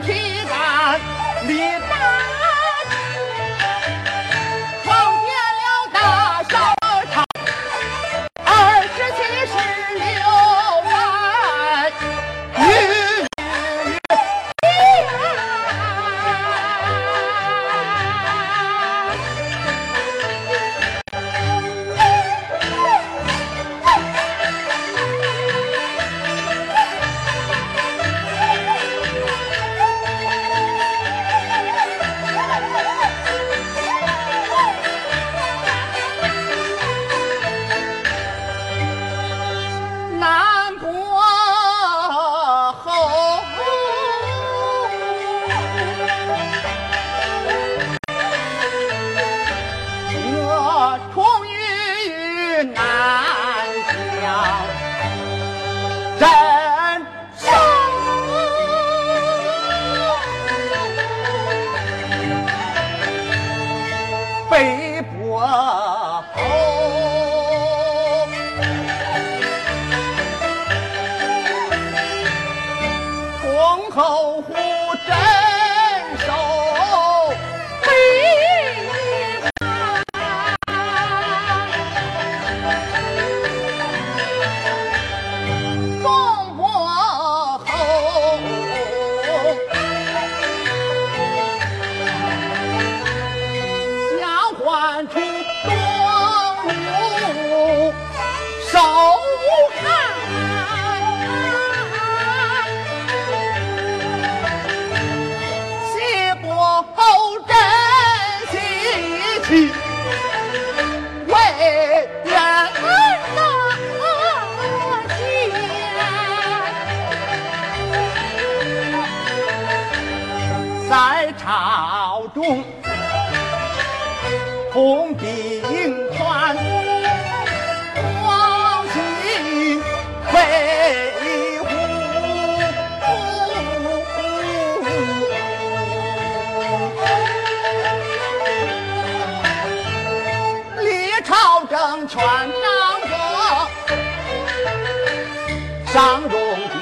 殿先批朝中，红笔盈宽，黄旗飞舞。朝政权，掌握上中。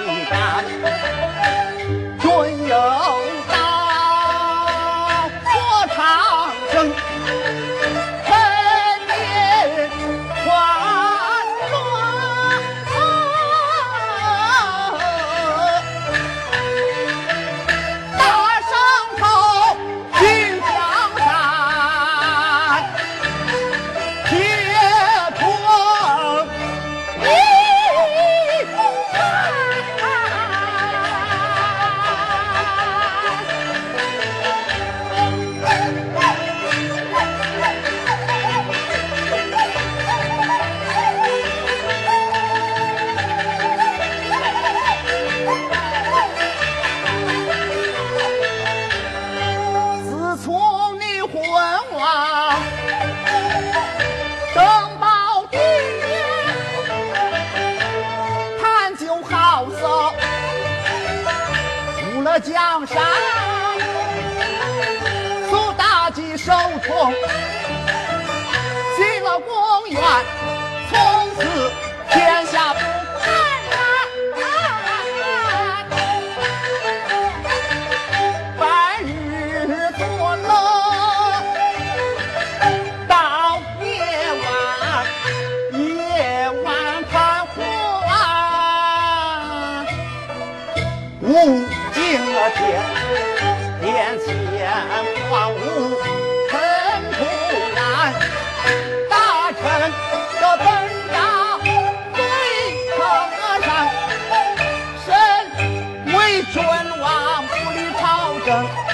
上山，苏妲己受宠进了宫园，从此天下不看白日做楼，到夜晚夜晚看花。迎天殿前万物纷纷出大臣的本家嘴称上身为君王不理朝政。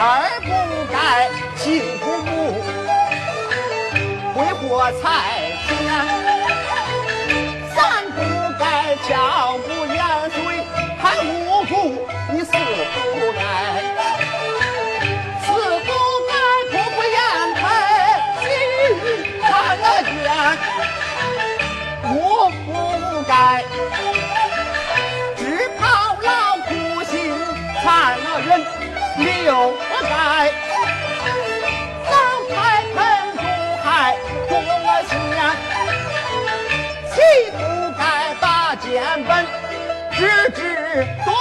儿不该亲父母，挥霍财钱；直指东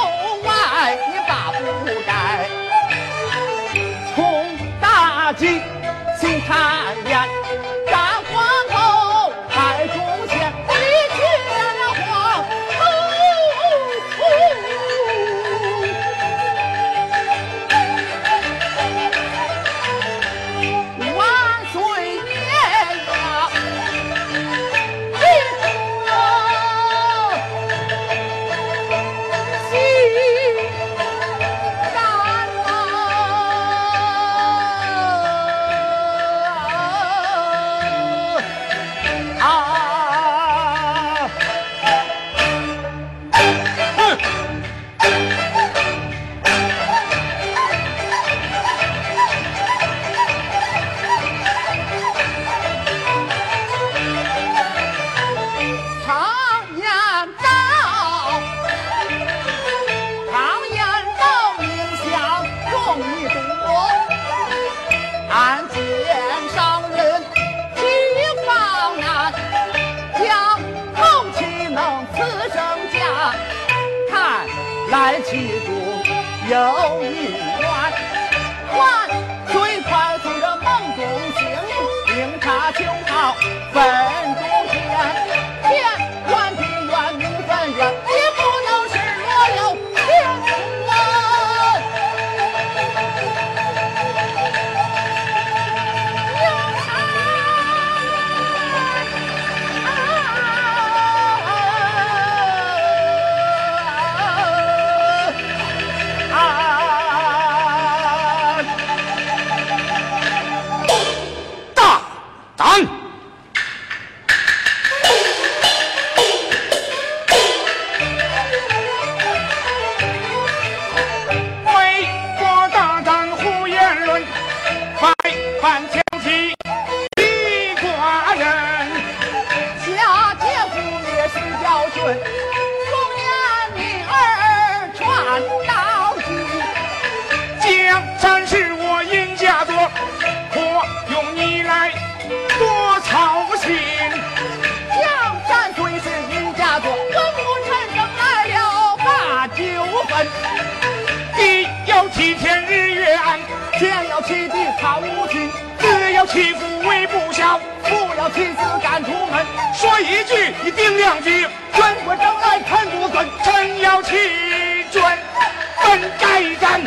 外，你把不该从大吉心太来其中有一员，唤最快从这梦中醒，明察秋毫分中天，天。他母亲只要欺负为不孝不要亲自赶出门说一句你顶两句卷不争来判不准臣要气准本该斩。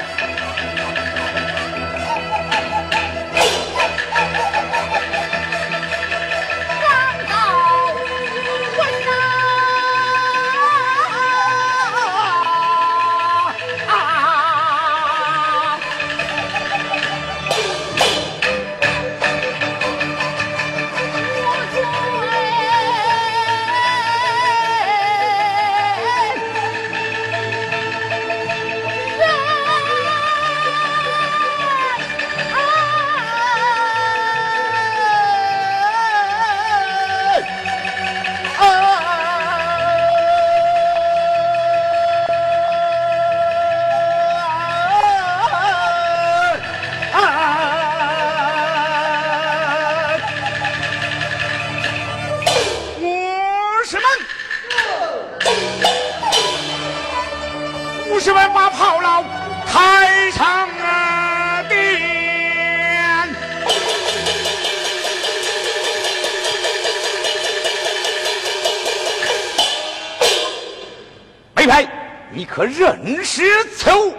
你可认识此物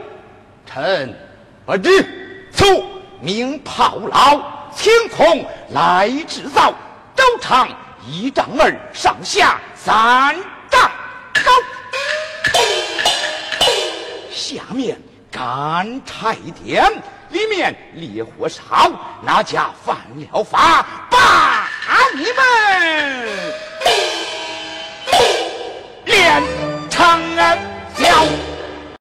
臣不知此物名炮烙青铜来制造周长一丈二上下三丈高。下面干柴点里面烈火烧哪家犯了法把你们。